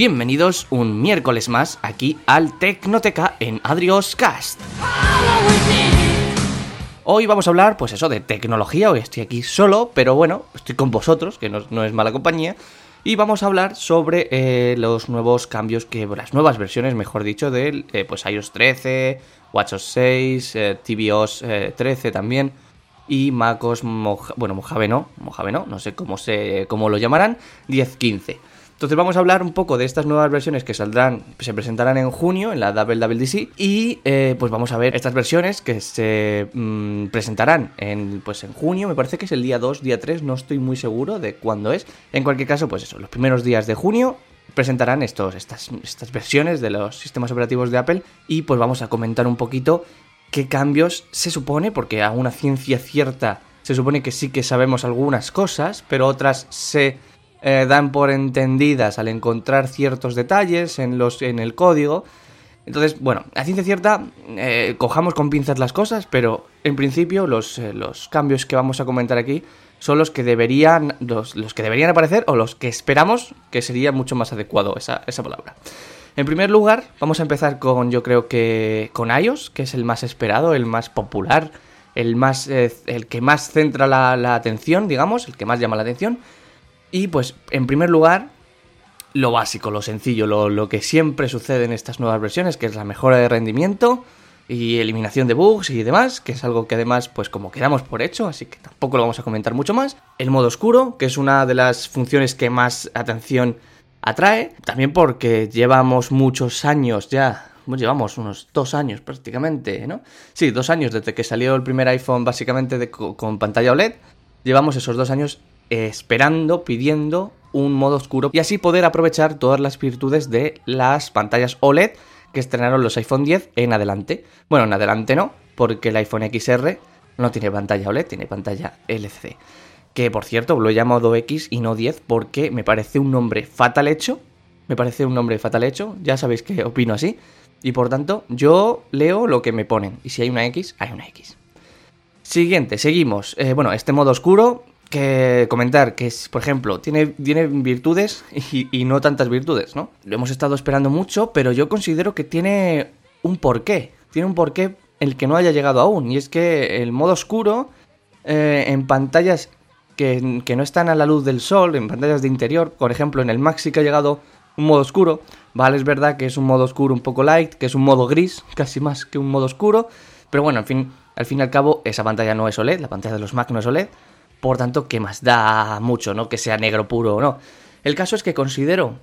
bienvenidos un miércoles más aquí al Tecnoteca en Adrioscast. Hoy vamos a hablar, pues eso, de tecnología, hoy estoy aquí solo, pero bueno, estoy con vosotros, que no, es mala compañía, y vamos a hablar sobre eh, los nuevos cambios que, las nuevas versiones, mejor dicho, de eh, pues iOS 13, WatchOS 6, eh, tvOS 13 también, y MacOS, bueno, Mojave no, Mojave no, no sé cómo, se, cómo lo llamarán, 10.15. Entonces vamos a hablar un poco de estas nuevas versiones que saldrán, se presentarán en junio en la WWDC y eh, pues vamos a ver estas versiones que se mm, presentarán en, pues en junio, me parece que es el día 2, día 3, no estoy muy seguro de cuándo es. En cualquier caso, pues eso, los primeros días de junio presentarán estos, estas, estas versiones de los sistemas operativos de Apple y pues vamos a comentar un poquito qué cambios se supone, porque a una ciencia cierta se supone que sí que sabemos algunas cosas, pero otras se eh, dan por entendidas al encontrar ciertos detalles en, los, en el código. Entonces, bueno, a ciencia cierta, eh, cojamos con pinzas las cosas, pero en principio los, eh, los, cambios que vamos a comentar aquí son los que deberían, los, los, que deberían aparecer o los que esperamos que sería mucho más adecuado esa, esa palabra. En primer lugar, vamos a empezar con, yo creo que con iOS, que es el más esperado, el más popular, el, más, el que más centra la, la atención, digamos, el que más llama la atención. Y pues, en primer lugar, lo básico, lo sencillo, lo, que siempre sucede en estas nuevas versiones, que es la mejora de rendimiento y eliminación de bugs y demás, que es algo que además, pues como quedamos por hecho, así que tampoco lo vamos a comentar mucho más. El modo oscuro, que es una de las funciones que más atención atrae, también porque llevamos muchos años ya llevamos unos dos años prácticamente, ¿no? Sí, dos años desde que salió el primer iPhone básicamente con pantalla OLED. Llevamos esos dos años esperando, pidiendo un modo oscuro y así poder aprovechar todas las virtudes de las pantallas OLED que estrenaron los iPhone 10 en adelante. Bueno, en adelante no, porque el iPhone XR no tiene pantalla OLED, tiene pantalla LCD. Que por cierto, lo he llamado X y no 10 porque me parece un nombre fatal hecho. Me parece un nombre fatal hecho, ya sabéis que opino así. Y por tanto, yo leo lo que me ponen. Y si hay una X, hay una X. Siguiente, seguimos. Eh, bueno, este modo oscuro que comentar que, es, por ejemplo, tiene, tiene virtudes y, no tantas virtudes, ¿no? Lo hemos estado esperando mucho, pero yo considero que tiene un porqué. Tiene un porqué el que no haya llegado aún. Y es que el modo oscuro eh, en pantallas que, que, no están a la luz del sol, en pantallas de interior, por ejemplo, en el Maxi que ha llegado un modo oscuro, vale, es verdad que es un modo oscuro un poco light, que es un modo gris, casi más que un modo oscuro, pero bueno, al fin, al fin y al cabo, esa pantalla no es OLED, la pantalla de los Mac no es OLED, por tanto, ¿qué más da mucho, no? Que sea negro puro o no. El caso es que considero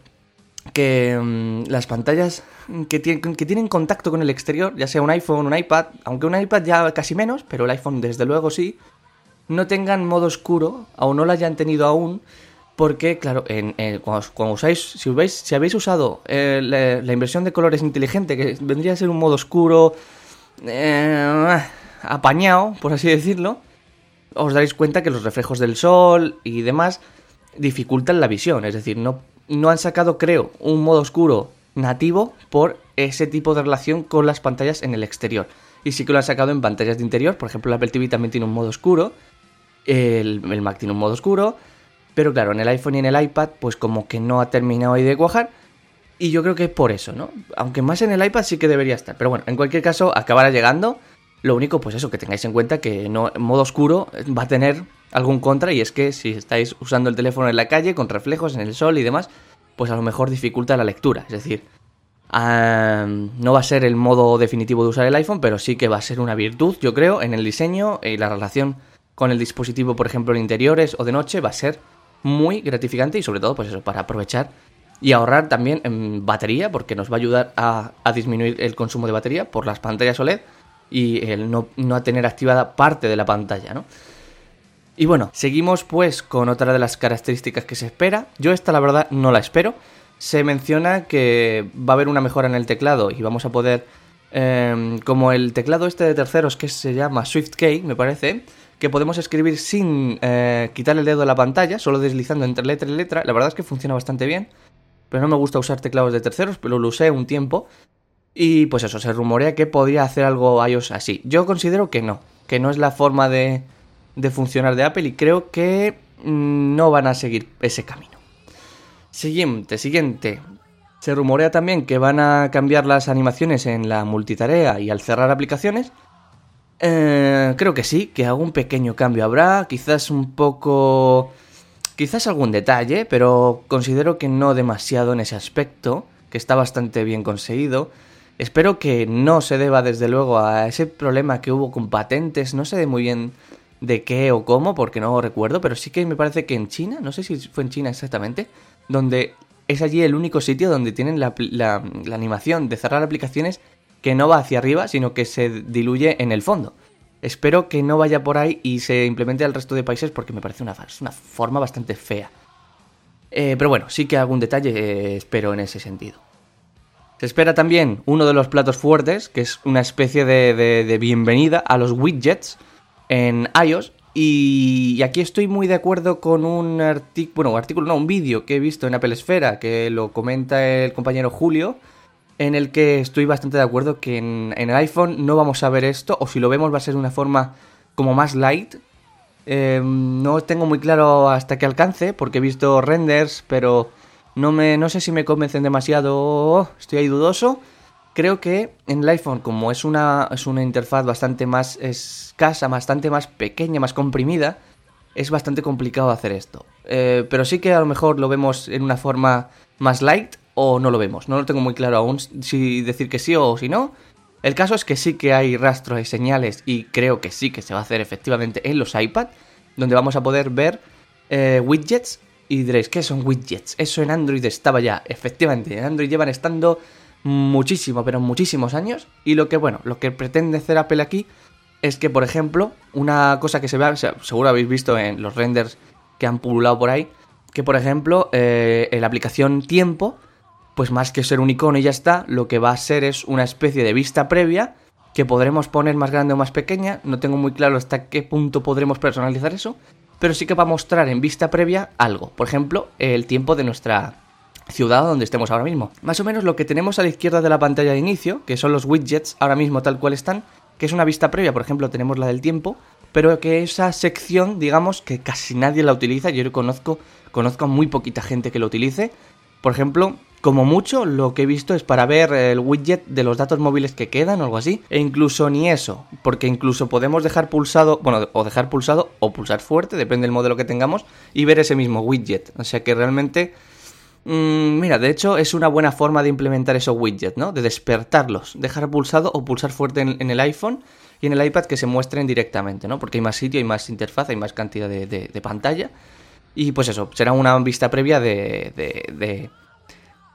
que mm, las pantallas que, que, tienen contacto con el exterior, ya sea un iPhone, un iPad, aunque un iPad ya casi menos, pero el iPhone desde luego sí, no tengan modo oscuro, o no lo hayan tenido aún, porque, claro, en, cuando, usáis, si, si habéis usado eh, la, inversión de colores inteligente, que vendría a ser un modo oscuro eh, apañado, por así decirlo, os daréis cuenta que los reflejos del sol y demás dificultan la visión. Es decir, no, no han sacado, creo, un modo oscuro nativo por ese tipo de relación con las pantallas en el exterior. Y sí que lo han sacado en pantallas de interior. Por ejemplo, el Apple TV también tiene un modo oscuro. El, el Mac tiene un modo oscuro. Pero claro, en el iPhone y en el iPad, pues como que no ha terminado ahí de cuajar. Y yo creo que es por eso, ¿no? Aunque más en el iPad sí que debería estar. Pero bueno, en cualquier caso, acabará llegando. Lo único, pues eso, que tengáis en cuenta que no, modo oscuro va a tener algún contra y es que si estáis usando el teléfono en la calle con reflejos en el sol y demás, pues a lo mejor dificulta la lectura. Es decir, no va a ser el modo definitivo de usar el iPhone, pero sí que va a ser una virtud, yo creo, en el diseño y la relación con el dispositivo, por ejemplo, en interiores o de noche, va a ser muy gratificante y sobre todo, pues eso, para aprovechar y ahorrar también en batería, porque nos va a ayudar a, a disminuir el consumo de batería por las pantallas OLED y el no, no tener activada parte de la pantalla, ¿no? Y bueno, seguimos pues con otra de las características que se espera. Yo esta la verdad no la espero. Se menciona que va a haber una mejora en el teclado y vamos a poder, em, como el teclado este de terceros que se llama SwiftKey, me parece, que podemos escribir sin eh, quitar el dedo de la pantalla, solo deslizando entre letra y letra. La verdad es que funciona bastante bien, pero no me gusta usar teclados de terceros, pero lo usé un tiempo y pues eso, se rumorea que podría hacer algo iOS así. Yo considero que no, que no es la forma de, de funcionar de Apple y creo que mm, no van a seguir ese camino. Siguiente, siguiente. Se rumorea también que van a cambiar las animaciones en la multitarea y al cerrar aplicaciones. Eh, creo que sí, que algún pequeño cambio habrá, quizás un poco... Quizás algún detalle, pero considero que no demasiado en ese aspecto, que está bastante bien conseguido. Espero que no se deba desde luego a ese problema que hubo con patentes, no sé muy bien de qué o cómo, porque no recuerdo, pero sí que me parece que en China, no sé si fue en China exactamente, donde es allí el único sitio donde tienen la, animación de cerrar aplicaciones que no va hacia arriba, sino que se diluye en el fondo. Espero que no vaya por ahí y se implemente al resto de países porque me parece una, forma bastante fea. Eh, pero bueno, sí que algún detalle eh, espero en ese sentido. Se espera también uno de los platos fuertes, que es una especie de bienvenida a los widgets, en iOS. Y, aquí estoy muy de acuerdo con un artículo, bueno, artículo no, un vídeo que he visto en Apple Esfera, que lo comenta el compañero Julio, en el que estoy bastante de acuerdo que en, el iPhone no vamos a ver esto, o si lo vemos va a ser de una forma como más light. Em, no tengo muy claro hasta qué alcance, porque he visto renders, pero no, me, no sé si me convencen demasiado, estoy ahí dudoso. Creo que en el iPhone, como es una, es una interfaz bastante más escasa, bastante más pequeña, más comprimida, es bastante complicado hacer esto. Eh, pero sí que a lo mejor lo vemos en una forma más light o no lo vemos. No lo tengo muy claro aún si decir que sí o si no. El caso es que sí que hay rastros y señales y creo que sí que se va a hacer efectivamente en los iPad, donde vamos a poder ver eh, widgets y diréis, ¿qué son widgets? Eso en Android estaba ya, efectivamente, en Android llevan estando muchísimo, pero muchísimos años. Y lo que, bueno, lo que pretende hacer Apple aquí es que, por ejemplo, una cosa que se ve, seguro habéis visto en los renders que han pululado por ahí, que por ejemplo, eh, en la aplicación tiempo, pues más que ser un icono y ya está, lo que va a ser es una especie de vista previa que podremos poner más grande o más pequeña. No tengo muy claro hasta qué punto podremos personalizar eso, pero sí que va a mostrar en vista previa algo. Por ejemplo, el tiempo de nuestra ciudad donde estemos ahora mismo. Más o menos lo que tenemos a la izquierda de la pantalla de inicio, que son los widgets ahora mismo tal cual están, que es una vista previa, por ejemplo tenemos la del tiempo, pero que esa sección, digamos, que casi nadie la utiliza, yo conozco, conozco a muy poquita gente que lo utilice. Por ejemplo, como mucho, lo que he visto es para ver el widget de los datos móviles que quedan o algo así. E incluso ni eso, porque incluso podemos dejar pulsado, bueno, o dejar pulsado o pulsar fuerte, depende del modelo que tengamos, y ver ese mismo widget. O sea que realmente Mm, mira, de hecho es una buena forma de implementar esos widgets, ¿no? De despertarlos, dejar pulsado o pulsar fuerte en, el iPhone y en el iPad que se muestren directamente, ¿no? Porque hay más sitio, hay más interfaz, hay más cantidad de, pantalla. Y pues eso, será una vista previa de, de,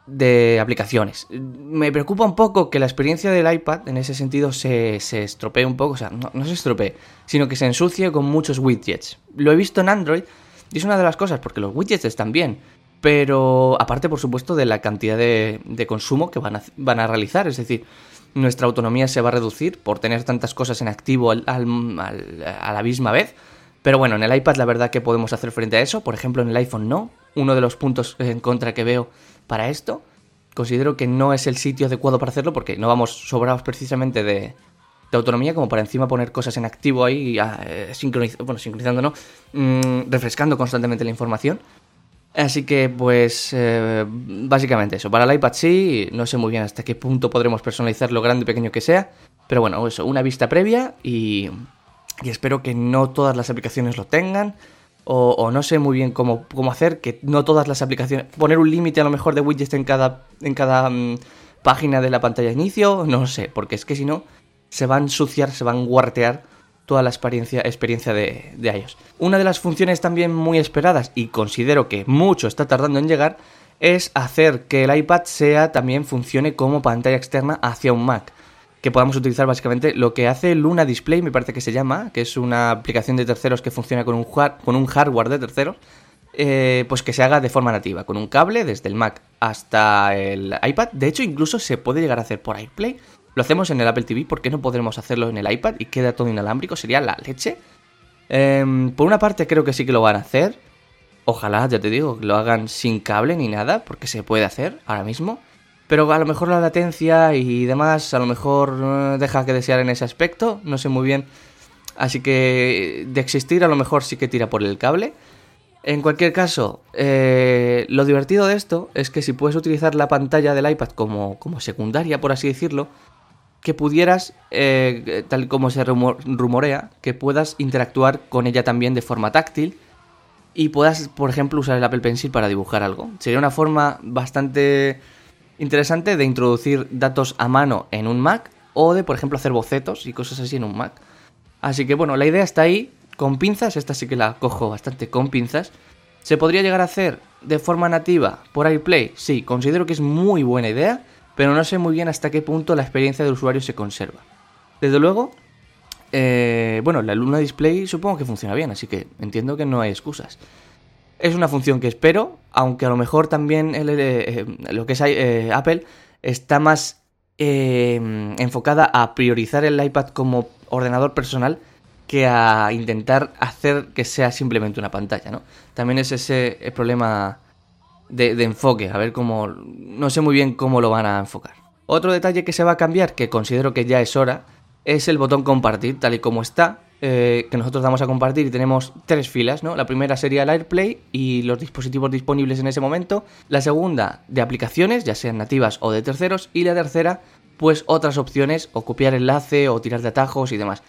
de, aplicaciones. Me preocupa un poco que la experiencia del iPad en ese sentido se, se estropee un poco, o sea, no, no se estropee, sino que se ensucie con muchos widgets. Lo he visto en Android y es una de las cosas, porque los widgets están bien, pero aparte, por supuesto, de la cantidad de, consumo que van a, van a, realizar, es decir, nuestra autonomía se va a reducir por tener tantas cosas en activo al, a la misma vez. Pero bueno, en el iPad la verdad que podemos hacer frente a eso, por ejemplo en el iPhone no. Uno de los puntos en contra que veo para esto, considero que no es el sitio adecuado para hacerlo porque no vamos sobrados precisamente de, autonomía como para encima poner cosas en activo ahí, eh, bueno, sincronizando, ¿no? Mm, refrescando constantemente la información. Así que, pues, eh, básicamente eso. Para el iPad sí, no sé muy bien hasta qué punto podremos personalizar lo grande y pequeño que sea. Pero bueno, eso, una vista previa y, y espero que no todas las aplicaciones lo tengan. O, no sé muy bien cómo, cómo, hacer que no todas las aplicaciones... Poner un límite a lo mejor de widgets en cada, en cada mm, página de la pantalla de inicio. No sé, porque es que si no, se van a ensuciar, se van a guartear toda la experiencia, experiencia de, de iOS. Una de las funciones también muy esperadas y considero que mucho está tardando en llegar es hacer que el iPad sea también funcione como pantalla externa hacia un Mac. Que podamos utilizar básicamente lo que hace Luna Display, me parece que se llama, que es una aplicación de terceros que funciona con un, con un hardware de terceros, eh, pues que se haga de forma nativa, con un cable desde el Mac hasta el iPad. De hecho, incluso se puede llegar a hacer por AirPlay lo hacemos en el Apple TV, ¿por qué no podremos hacerlo en el iPad y queda todo inalámbrico? Sería la leche. Em, por una parte creo que sí que lo van a hacer. Ojalá, ya te digo, lo hagan sin cable ni nada, porque se puede hacer ahora mismo. Pero a lo mejor la latencia y demás, a lo mejor eh, deja que desear en ese aspecto, no sé muy bien. Así que de existir a lo mejor sí que tira por el cable. En cualquier caso, eh, lo divertido de esto es que si puedes utilizar la pantalla del iPad como, como secundaria, por así decirlo, que pudieras, eh, tal como se rumorea, que puedas interactuar con ella también de forma táctil y puedas, por ejemplo, usar el Apple Pencil para dibujar algo. Sería una forma bastante interesante de introducir datos a mano en un Mac o de, por ejemplo, hacer bocetos y cosas así en un Mac. Así que bueno, la idea está ahí, con pinzas, esta sí que la cojo bastante con pinzas. ¿Se podría llegar a hacer de forma nativa por AirPlay? Sí, considero que es muy buena idea, pero no sé muy bien hasta qué punto la experiencia del usuario se conserva. Desde luego, eh, bueno, la Luna Display supongo que funciona bien, así que entiendo que no hay excusas. Es una función que espero, aunque a lo mejor también eh, eh, lo que es Apple está más enfocada a priorizar el iPad como ordenador personal que a intentar hacer que sea simplemente una pantalla, ¿no? También es ese problema de, de, enfoque, a ver cómo... No sé muy bien cómo lo van a enfocar. Otro detalle que se va a cambiar, que considero que ya es hora, es el botón compartir, tal y como está, eh, que nosotros damos a compartir y tenemos tres filas, ¿no? La primera sería el AirPlay y los dispositivos disponibles en ese momento. La segunda, de aplicaciones, ya sean nativas o de terceros. Y la tercera, pues otras opciones, o copiar enlace, o tirar de atajos y demás.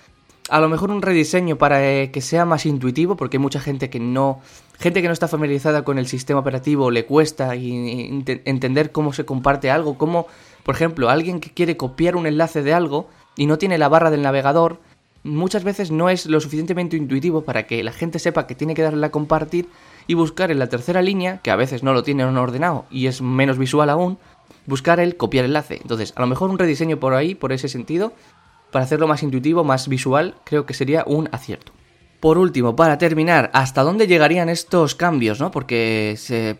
A lo mejor un rediseño para eh, que sea más intuitivo, porque hay mucha gente que no. Gente que no está familiarizada con el sistema operativo, le cuesta entender cómo se comparte algo, cómo, por ejemplo, alguien que quiere copiar un enlace de algo y no tiene la barra del navegador, muchas veces no es lo suficientemente intuitivo para que la gente sepa que tiene que darle a compartir y buscar en la tercera línea, que a veces no lo tiene ordenado y es menos visual aún, buscar el copiar enlace. Entonces, a lo mejor un rediseño por ahí, por ese sentido, para hacerlo más intuitivo, más visual, creo que sería un acierto. Por último, para terminar, ¿hasta dónde llegarían estos cambios? ¿no? Porque se...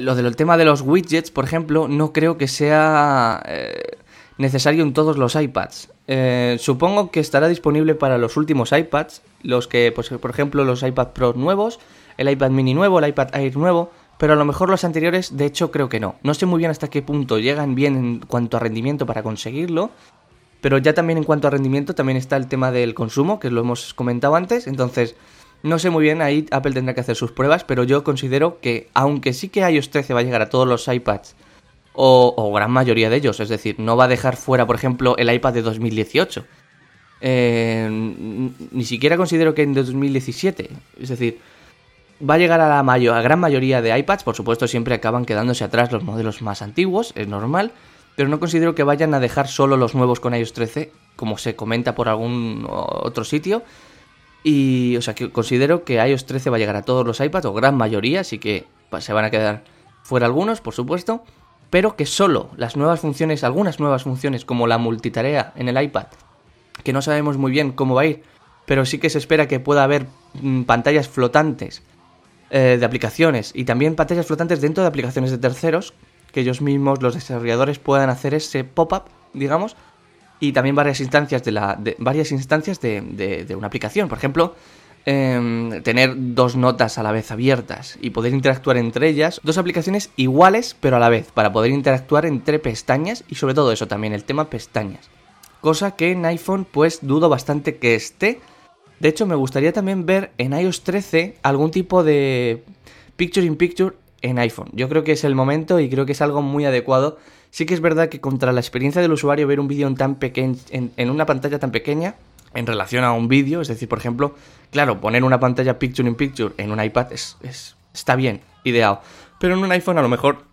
lo del tema de los widgets, por ejemplo, no creo que sea... Eh, necesario en todos los iPads. Eh, supongo que estará disponible para los últimos iPads, los que, pues, por ejemplo, los iPad Pro nuevos, el iPad mini nuevo, el iPad Air nuevo, pero a lo mejor los anteriores, de hecho, creo que no. No sé muy bien hasta qué punto llegan bien en cuanto a rendimiento para conseguirlo, pero ya también en cuanto a rendimiento también está el tema del consumo, que lo hemos comentado antes, entonces no sé muy bien, ahí Apple tendrá que hacer sus pruebas, pero yo considero que aunque sí que iOS 13 va a llegar a todos los iPads o, gran mayoría de ellos. Es decir, no va a dejar fuera, por ejemplo, el iPad de 2018. Eh, ni siquiera considero que en 2017. Es decir, va a llegar a la mayor, a gran mayoría de iPads. Por supuesto, siempre acaban quedándose atrás los modelos más antiguos, es normal. Pero no considero que vayan a dejar solo los nuevos con iOS 13, como se comenta por algún otro sitio. Y, o sea, que considero que iOS 13 va a llegar a todos los iPads, o gran mayoría, así que se van a quedar fuera algunos, por supuesto pero que solo las nuevas funciones, algunas nuevas funciones como la multitarea en el iPad, que no sabemos muy bien cómo va a ir, pero sí que se espera que pueda haber mm, pantallas flotantes eh, de aplicaciones y también pantallas flotantes dentro de aplicaciones de terceros, que ellos mismos, los desarrolladores, puedan hacer ese pop-up, digamos, y también varias instancias de la varias instancias de, una aplicación. Por ejemplo, Em, tener dos notas a la vez abiertas y poder interactuar entre ellas, dos aplicaciones iguales pero a la vez, para poder interactuar entre pestañas y sobre todo eso también, el tema pestañas. Cosa que en iPhone pues dudo bastante que esté. De hecho me gustaría también ver en iOS 13 algún tipo de picture in picture en iPhone. Yo creo que es el momento y creo que es algo muy adecuado. Sí que es verdad que contra la experiencia del usuario ver un vídeo en, tan en una pantalla tan pequeña en relación a un vídeo. Es decir, por ejemplo, claro, poner una pantalla picture in picture en un iPad es, está bien, ideal. Pero en un iPhone a lo mejor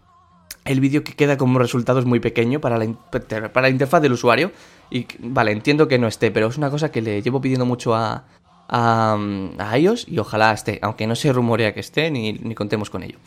el vídeo que queda como resultado es muy pequeño para la, para la interfaz del usuario. Y vale, entiendo que no esté, pero es una cosa que le llevo pidiendo mucho a, a, a iOS y ojalá esté, aunque no se rumorea que esté ni, ni contemos con ello.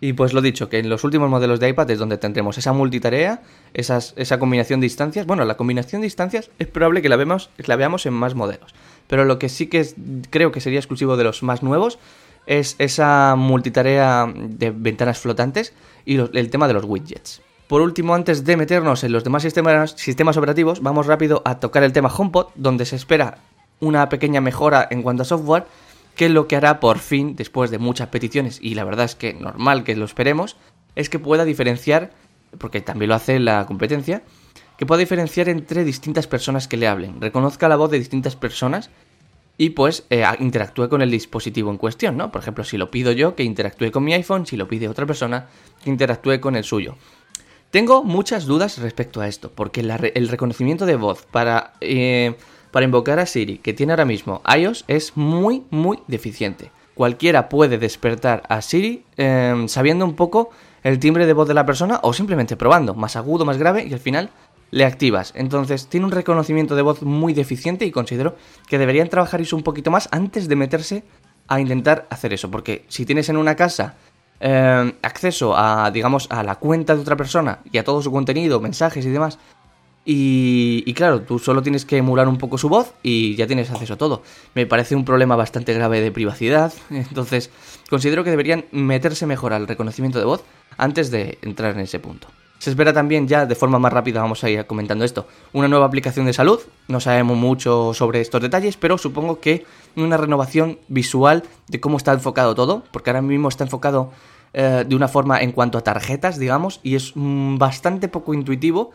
Y pues lo dicho, que en los últimos modelos de iPad es donde tendremos esa multitarea, esa combinación de instancias. Bueno, la combinación de instancias es probable que la, vemos, la veamos en más modelos. Pero lo que sí que creo que sería exclusivo de los más nuevos es esa multitarea de ventanas flotantes y el tema de los widgets. Por último, antes de meternos en los demás sistemas, sistemas operativos, vamos rápido a tocar el tema HomePod, donde se espera una pequeña mejora en cuanto a software que lo que hará por fin, después de muchas peticiones, y la verdad es que normal que lo esperemos, es que pueda diferenciar, porque también lo hace la competencia, que pueda diferenciar entre distintas personas que le hablen, reconozca la voz de distintas personas y pues eh, interactúe con el dispositivo en cuestión, ¿no? Por ejemplo, si lo pido yo, que interactúe con mi iPhone, si lo pide otra persona, que interactúe con el suyo. Tengo muchas dudas respecto a esto, porque el reconocimiento de voz para, eh, para invocar a Siri que tiene ahora mismo iOS es muy, muy deficiente. Cualquiera puede despertar a Siri em, sabiendo un poco el timbre de voz de la persona o simplemente probando, más agudo, más grave, y al final le activas. Entonces, tiene un reconocimiento de voz muy deficiente y considero que deberían trabajar eso un poquito más antes de meterse a intentar hacer eso. Porque si tienes en una casa eh, acceso a, digamos, a la cuenta de otra persona y a todo su contenido, mensajes y demás, y, y, claro, tú solo tienes que emular un poco su voz y ya tienes acceso a todo. Me parece un problema bastante grave de privacidad, entonces considero que deberían meterse mejor al reconocimiento de voz antes de entrar en ese punto. Se espera también ya, de forma más rápida, vamos a ir comentando esto, una nueva aplicación de salud. No sabemos mucho sobre estos detalles, pero supongo que una renovación visual de cómo está enfocado todo, porque ahora mismo está enfocado eh, de una forma en cuanto a tarjetas, digamos, y es mm, bastante poco intuitivo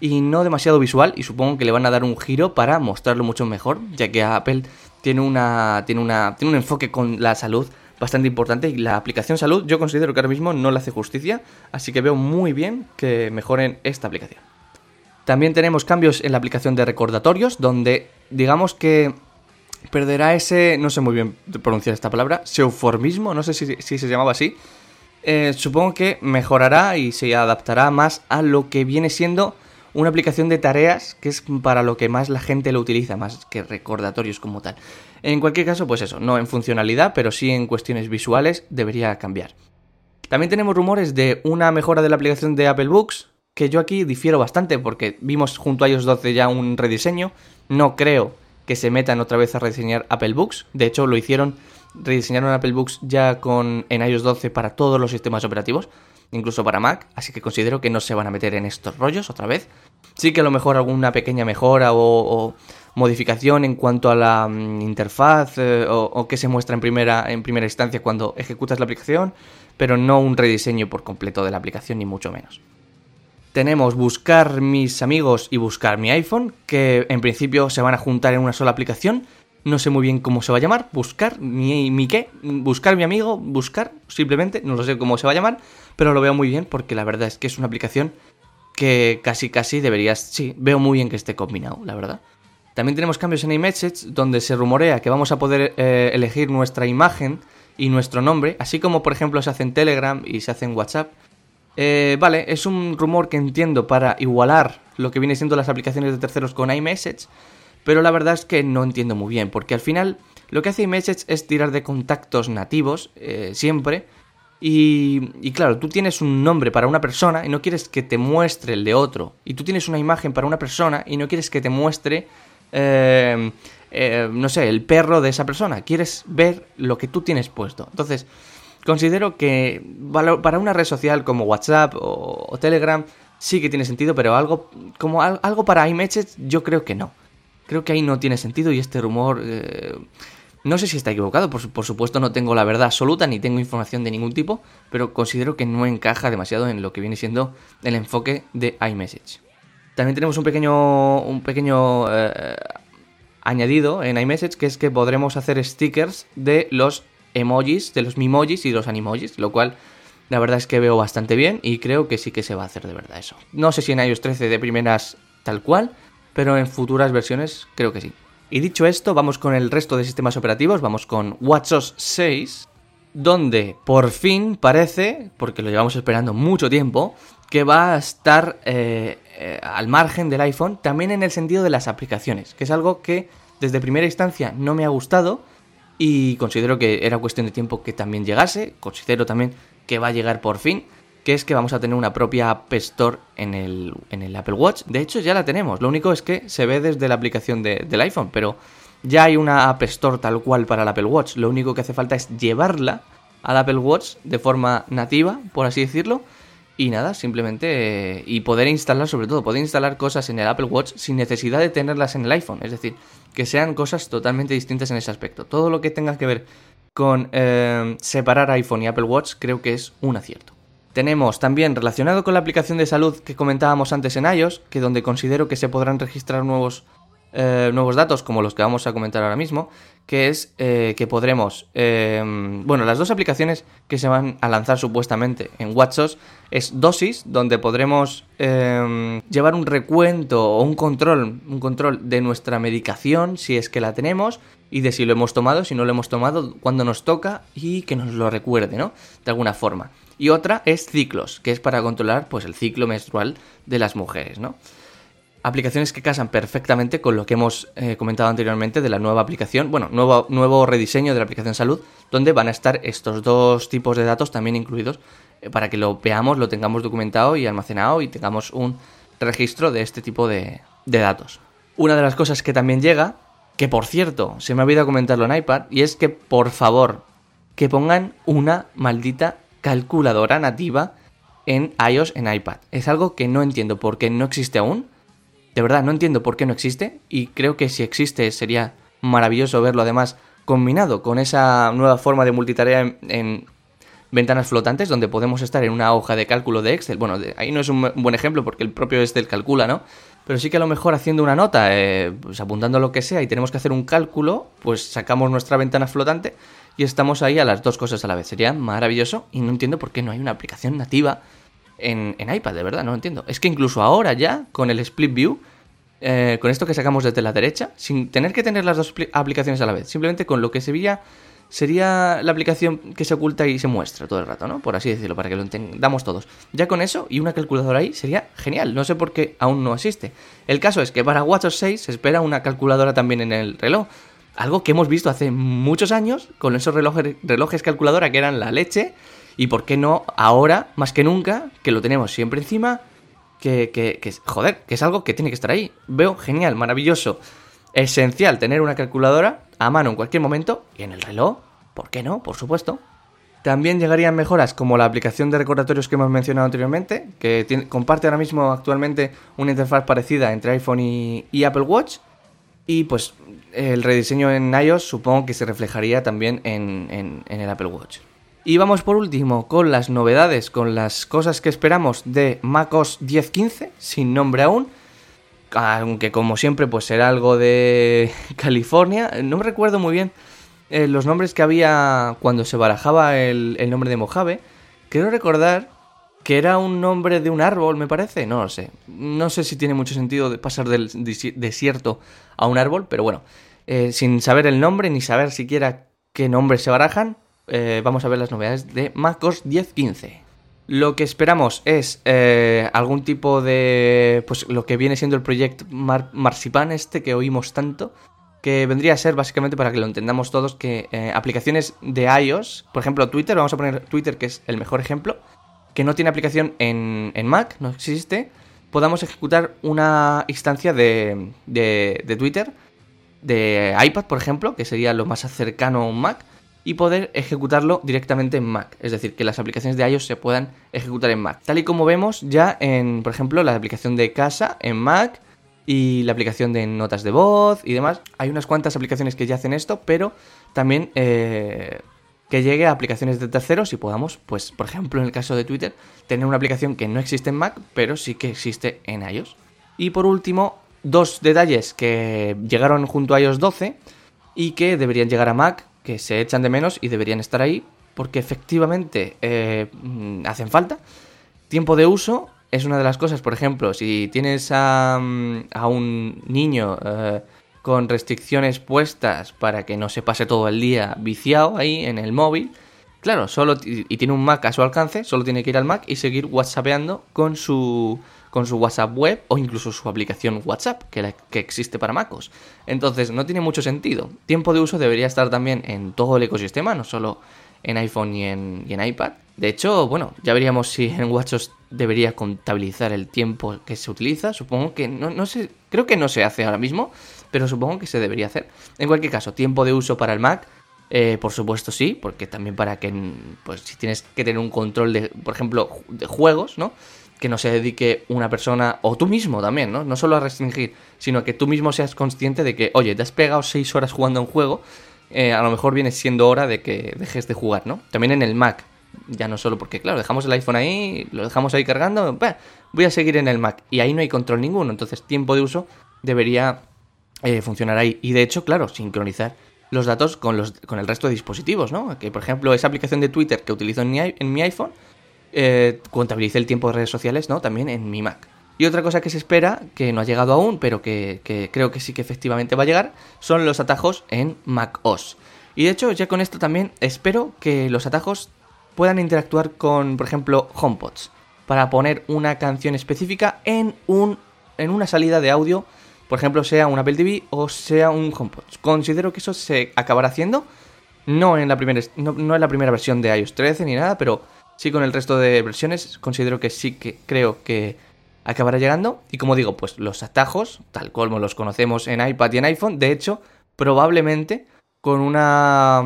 y no demasiado visual, y supongo que le van a dar un giro para mostrarlo mucho mejor, ya que Apple tiene una tiene una tiene un enfoque con la salud bastante importante y la aplicación salud yo considero que ahora mismo no le hace justicia, así que veo muy bien que mejoren esta aplicación. También tenemos cambios en la aplicación de recordatorios, donde digamos que perderá ese, no sé muy bien pronunciar esta palabra, seuformismo, no sé si, se llamaba así. Eh, supongo que mejorará y se adaptará más a lo que viene siendo una aplicación de tareas que es para lo que más la gente lo utiliza, más que recordatorios como tal. En cualquier caso, pues eso, no en funcionalidad, pero sí en cuestiones visuales debería cambiar. También tenemos rumores de una mejora de la aplicación de Apple Books, que yo aquí difiero bastante porque vimos junto a iOS 12 ya un rediseño. No creo que se metan otra vez a rediseñar Apple Books. De hecho, lo hicieron, rediseñaron Apple Books ya con en iOS 12 para todos los sistemas operativos incluso para Mac, así que considero que no se van a meter en estos rollos otra vez. Sí que a lo mejor alguna pequeña mejora o, modificación en cuanto a la mm, interfaz eh, o, que se muestra en primera, en primera instancia cuando ejecutas la aplicación, pero no un rediseño por completo de la aplicación, ni mucho menos. Tenemos buscar mis amigos y buscar mi iPhone, que en principio se van a juntar en una sola aplicación, no sé muy bien cómo se va a llamar, buscar, mi, qué, buscar mi amigo, buscar, simplemente, no lo sé cómo se va a llamar, pero lo veo muy bien porque la verdad es que es una aplicación que casi casi deberías, sí, veo muy bien que esté combinado, la verdad. También tenemos cambios en iMessage donde se rumorea que vamos a poder eh, elegir nuestra imagen y nuestro nombre, así como por ejemplo se hace en Telegram y se hace en WhatsApp. Eh, vale, es un rumor que entiendo para igualar lo que viene siendo las aplicaciones de terceros con iMessage, pero la verdad es que no entiendo muy bien, porque al final lo que hace iMessage es tirar de contactos nativos, eh, siempre, y, claro, tú tienes un nombre para una persona y no quieres que te muestre el de otro, y tú tienes una imagen para una persona y no quieres que te muestre, eh, eh, no sé, el perro de esa persona, quieres ver lo que tú tienes puesto. Entonces, considero que para una red social como WhatsApp o, Telegram sí que tiene sentido, pero algo como algo para iMessage yo creo que no. Creo que ahí no tiene sentido y este rumor... Eh, no sé si está equivocado, por, supuesto no tengo la verdad absoluta ni tengo información de ningún tipo, pero considero que no encaja demasiado en lo que viene siendo el enfoque de iMessage. También tenemos un pequeño, un pequeño eh, añadido en iMessage, que es que podremos hacer stickers de los emojis, de los mimojis y los animojis, lo cual la verdad es que veo bastante bien y creo que sí que se va a hacer de verdad eso. No sé si en iOS 13 de primeras tal cual, pero en futuras versiones creo que sí. Y dicho esto, vamos con el resto de sistemas operativos, vamos con WatchOS 6, donde por fin parece, porque lo llevamos esperando mucho tiempo, que va a estar eh, eh, al margen del iPhone, también en el sentido de las aplicaciones, que es algo que desde primera instancia no me ha gustado y considero que era cuestión de tiempo que también llegase, considero también que va a llegar por fin, que es que vamos a tener una propia App Store en el, en el Apple Watch. De hecho, ya la tenemos. Lo único es que se ve desde la aplicación del iPhone, pero ya hay una App Store tal cual para el Apple Watch. Lo único que hace falta es llevarla al Apple Watch de forma nativa, por así decirlo. Y nada, simplemente. y poder instalar, sobre todo, poder instalar cosas en el Apple Watch sin necesidad de tenerlas en el iPhone. Es decir, que sean cosas totalmente distintas en ese aspecto. Todo lo que tenga que ver con eh, separar iPhone y Apple Watch creo que es un acierto. Tenemos también relacionado con la aplicación de salud que comentábamos antes en iOS, que donde considero que se podrán registrar nuevos eh, nuevos datos como los que vamos a comentar ahora mismo, que es eh, que podremos, eh, bueno, las dos aplicaciones que se van a lanzar supuestamente en WhatsOS es Dosis, donde podremos llevar un recuento o un control, un control de nuestra medicación, si es que la tenemos, y de si lo hemos tomado, si no lo hemos tomado, cuando nos toca y que nos lo recuerde, ¿no? De alguna forma. Y otra es Ciclos, que es para controlar pues el ciclo menstrual de las mujeres, ¿no? Aplicaciones que casan perfectamente con lo que hemos eh, comentado anteriormente de la nueva aplicación, bueno, nuevo, nuevo rediseño de la aplicación salud, donde van a estar estos dos tipos de datos también incluidos eh, para que lo veamos, lo tengamos documentado y almacenado y tengamos un registro de este tipo de, de datos. Una de las cosas que también llega, que por cierto, se me ha olvidado comentarlo en iPad, y es que por favor, que pongan una maldita calculadora nativa en iOS en iPad. Es algo que no entiendo porque no existe aún de verdad, no entiendo por qué no existe y creo que si existe sería maravilloso verlo además combinado con esa nueva forma de multitarea en, ventanas flotantes donde podemos estar en una hoja de cálculo de Excel. Bueno, ahí no es un buen ejemplo porque el propio Excel calcula, ¿no? Pero sí que a lo mejor haciendo una nota, eh, pues apuntando lo que sea y tenemos que hacer un cálculo, pues sacamos nuestra ventana flotante y estamos ahí a las dos cosas a la vez. Sería maravilloso y no entiendo por qué no hay una aplicación nativa en, iPad, de verdad, no lo entiendo. Es que incluso ahora ya, con el Split View, eh, con esto que sacamos desde la derecha, sin tener que tener las dos aplicaciones a la vez, simplemente con lo que se veía sería la aplicación que se oculta y se muestra todo el rato, ¿no? Por así decirlo, para que lo entendamos todos. Ya con eso y una calculadora ahí sería genial. No sé por qué aún no existe. El caso es que para WatchOS 6 se espera una calculadora también en el reloj. Algo que hemos visto hace muchos años con esos relojes, relojes calculadora que eran la leche y por qué no ahora, más que nunca, que lo tenemos siempre encima, que, que, joder, que es algo que tiene que estar ahí. Veo genial, maravilloso, esencial tener una calculadora a mano en cualquier momento y en el reloj, ¿por qué no? Por supuesto. También llegarían mejoras como la aplicación de recordatorios que hemos mencionado anteriormente, que comparte ahora mismo actualmente una interfaz parecida entre iPhone y, Apple Watch. Y pues el rediseño en iOS supongo que se reflejaría también en el Apple Watch. Y vamos por último con las novedades, con las cosas que esperamos de macOS 10.15, sin nombre aún. Aunque como siempre pues será algo de California. No me recuerdo muy bien eh, los nombres que había cuando se barajaba el, nombre de Mojave. Quiero recordar que era un nombre de un árbol, me parece. No lo sé. No sé si tiene mucho sentido pasar del desierto a un árbol, pero bueno. Eh, sin saber el nombre ni saber siquiera qué nombres se barajan, eh, vamos a ver las novedades de MacOS 10.15. Lo que esperamos es eh, algún tipo de. Pues lo que viene siendo el proyecto Marzipan, este que oímos tanto. Que vendría a ser básicamente para que lo entendamos todos: que eh, aplicaciones de iOS, por ejemplo Twitter, vamos a poner Twitter que es el mejor ejemplo, que no tiene aplicación en, en Mac, no existe, podamos ejecutar una instancia de, de, de Twitter, de iPad, por ejemplo, que sería lo más cercano a un Mac y poder ejecutarlo directamente en Mac. Es decir, que las aplicaciones de iOS se puedan ejecutar en Mac. Tal y como vemos ya en, por ejemplo, la aplicación de casa en Mac y la aplicación de notas de voz y demás. Hay unas cuantas aplicaciones que ya hacen esto, pero también eh, que llegue a aplicaciones de terceros y podamos, pues, por ejemplo, en el caso de Twitter, tener una aplicación que no existe en Mac, pero sí que existe en iOS. Y por último, dos detalles que llegaron junto a iOS 12 y que deberían llegar a Mac que se echan de menos y deberían estar ahí porque efectivamente eh, mm, hacen falta. Tiempo de uso es una de las cosas, por ejemplo, si tienes a, mm, un niño eh, con restricciones puestas para que no se pase todo el día viciado ahí en el móvil, claro, solo y tiene un Mac a su alcance, solo tiene que ir al Mac y seguir WhatsAppeando con su con su WhatsApp web o incluso su aplicación WhatsApp que, que existe para MacOS. Entonces no tiene mucho sentido. Tiempo de uso debería estar también en todo el ecosistema, no solo en iPhone y en, en iPad. De hecho, bueno, ya veríamos si en WatchOS debería contabilizar el tiempo que se utiliza. Supongo que no, no sé, creo que no se hace ahora mismo, pero supongo que se debería hacer. En cualquier caso, tiempo de uso para el Mac. Eh, por supuesto sí, porque también para que, pues si tienes que tener un control de, por ejemplo, de juegos, ¿no? Que no se dedique una persona, o tú mismo también, ¿no? No solo a restringir, sino que tú mismo seas consciente de que, oye, te has pegado seis horas jugando a un juego, eh, a lo mejor viene siendo hora de que dejes de jugar, ¿no? También en el Mac, ya no solo porque, claro, dejamos el iPhone ahí, lo dejamos ahí cargando, voy a seguir en el Mac, y ahí no hay control ninguno, entonces tiempo de uso debería eh, funcionará ahí. Y de hecho, claro, sincronizar los datos con, los, con el resto de dispositivos, ¿no? Que por ejemplo, esa aplicación de Twitter que utilizo en mi iPhone eh, contabilice el tiempo de redes sociales, ¿no? También en mi Mac. Y otra cosa que se espera, que no ha llegado aún, pero que, creo que sí que efectivamente va a llegar, son los atajos en Mac OS. Y de hecho, ya con esto también espero que los atajos puedan interactuar con, por ejemplo, HomePods, para poner una canción específica en, un, en una salida de audio, por ejemplo, sea un Apple TV o sea un HomePod. Considero que eso se acabará haciendo, no en la primera, no, en la primera versión de iOS 13 ni nada, pero sí con el resto de versiones, considero que sí que creo que acabará llegando. Y como digo, pues los atajos, tal como los conocemos en iPad y en iPhone, de hecho, probablemente con una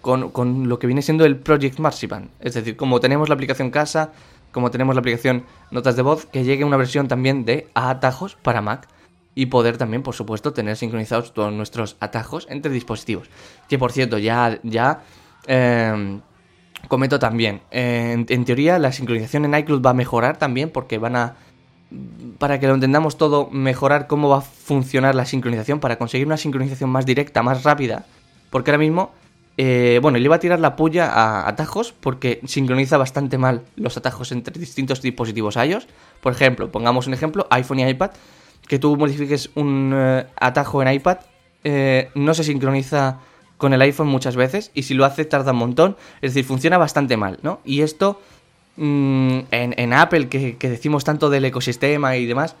con, con, lo que viene siendo el Project Marzipan. Es decir, como tenemos la aplicación casa, como tenemos la aplicación Notas de voz, que llegue una versión también de atajos para Mac y poder también, por supuesto, tener sincronizados todos nuestros atajos entre dispositivos. Que por cierto, ya, ya eh, comento también, en, en teoría la sincronización en iCloud va a mejorar también porque van a para que lo entendamos todo, mejorar cómo va a funcionar la sincronización para conseguir una sincronización más directa, más rápida. Porque ahora mismo, eh, bueno, le iba a tirar la puya a atajos porque sincroniza bastante mal los atajos entre distintos dispositivos iOS. Por ejemplo, pongamos un ejemplo, iPhone y iPad, que tú modifiques un eh, atajo en iPad, eh, no se sincroniza con el iPhone muchas veces y si lo hace tarda un montón, es decir, funciona bastante mal, ¿no? Y esto mm, en, Apple, que, que decimos tanto del ecosistema y demás,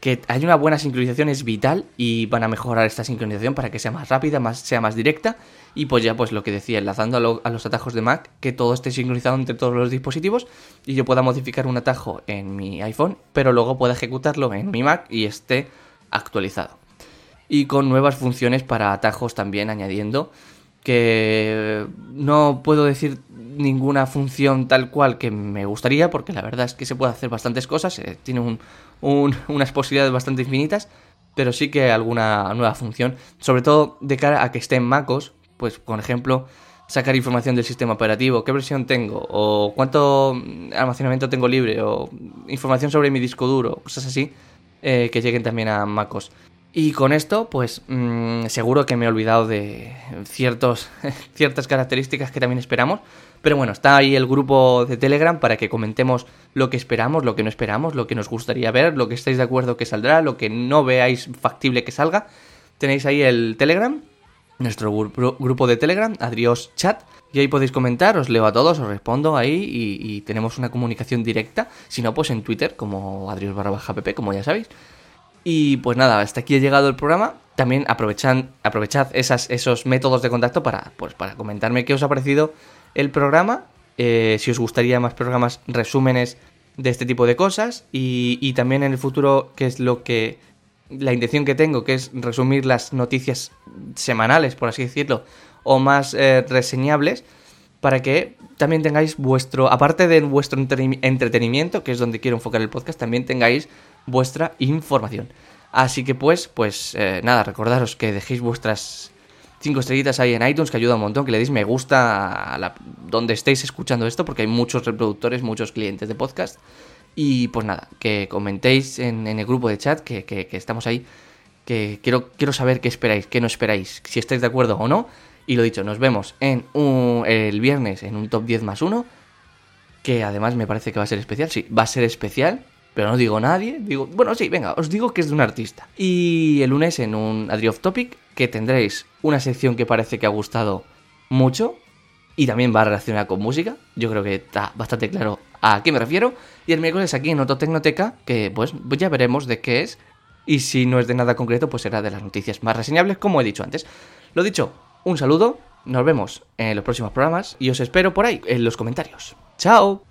que hay una buena sincronización es vital y van a mejorar esta sincronización para que sea más rápida, más, sea más directa y pues ya pues lo que decía, enlazando a, los atajos de Mac, que todo esté sincronizado entre todos los dispositivos y yo pueda modificar un atajo en mi iPhone, pero luego pueda ejecutarlo en mi Mac y esté actualizado. Y con nuevas funciones para atajos también añadiendo que no puedo decir ninguna función tal cual que me gustaría, porque la verdad es que se puede hacer bastantes cosas, eh, tiene unas posibilidades bastante infinitas, pero sí que alguna nueva función, sobre todo de cara a que esté en MacOS, pues por ejemplo, sacar información del sistema operativo, qué versión tengo, o cuánto almacenamiento tengo libre, o información sobre mi disco duro, cosas así, eh, que lleguen también a MacOS. Y con esto, pues mm, seguro que me he olvidado de ciertos, ciertas características que también esperamos. Pero bueno, está ahí el grupo de Telegram para que comentemos lo que esperamos, lo que no esperamos, lo que nos gustaría ver, lo que estáis de acuerdo que saldrá, lo que no veáis factible que salga. Tenéis ahí el Telegram, nuestro grupo de Telegram, Adrios Chat. Y ahí podéis comentar, os leo a todos, os respondo ahí y, tenemos una comunicación directa. Si no, pues en Twitter, como Adrios barra baja pp, como ya sabéis. Y pues nada, hasta aquí ha llegado el programa. También aprovechan, aprovechad esas, esos métodos de contacto para, pues, para comentarme qué os ha parecido el programa, eh, si os gustaría más programas, resúmenes de este tipo de cosas y, también en el futuro qué es lo que la intención que tengo, que es resumir las noticias semanales, por así decirlo, o más eh, reseñables, para que también tengáis vuestro, aparte de vuestro entretenimiento, que es donde quiero enfocar el podcast, también tengáis vuestra información. Así que pues, pues eh, nada, recordaros que dejéis vuestras cinco estrellitas ahí en iTunes, que ayuda un montón, que le deis me gusta a la, donde estéis escuchando esto, porque hay muchos reproductores, muchos clientes de podcast. Y pues nada, que comentéis en, el grupo de chat, que, estamos ahí, que quiero, quiero saber qué esperáis, qué no esperáis, si estáis de acuerdo o no. Y lo dicho, nos vemos en el viernes en un top 10 más 1, que además me parece que va a ser especial, sí, va a ser especial, pero no digo nadie, digo, bueno, sí, venga, os digo que es de un artista. Y el lunes en un Adri Topic, que tendréis una sección que parece que ha gustado mucho y también va relacionada con música. Yo creo que está bastante claro a qué me refiero. Y el miércoles aquí en Otro Tecnoteca, que pues ya veremos de qué es. Y si no es de nada concreto, pues será de las noticias más reseñables, como he dicho antes. Lo dicho, un saludo, nos vemos en los próximos programas y os espero por ahí, en los comentarios. ¡Chao!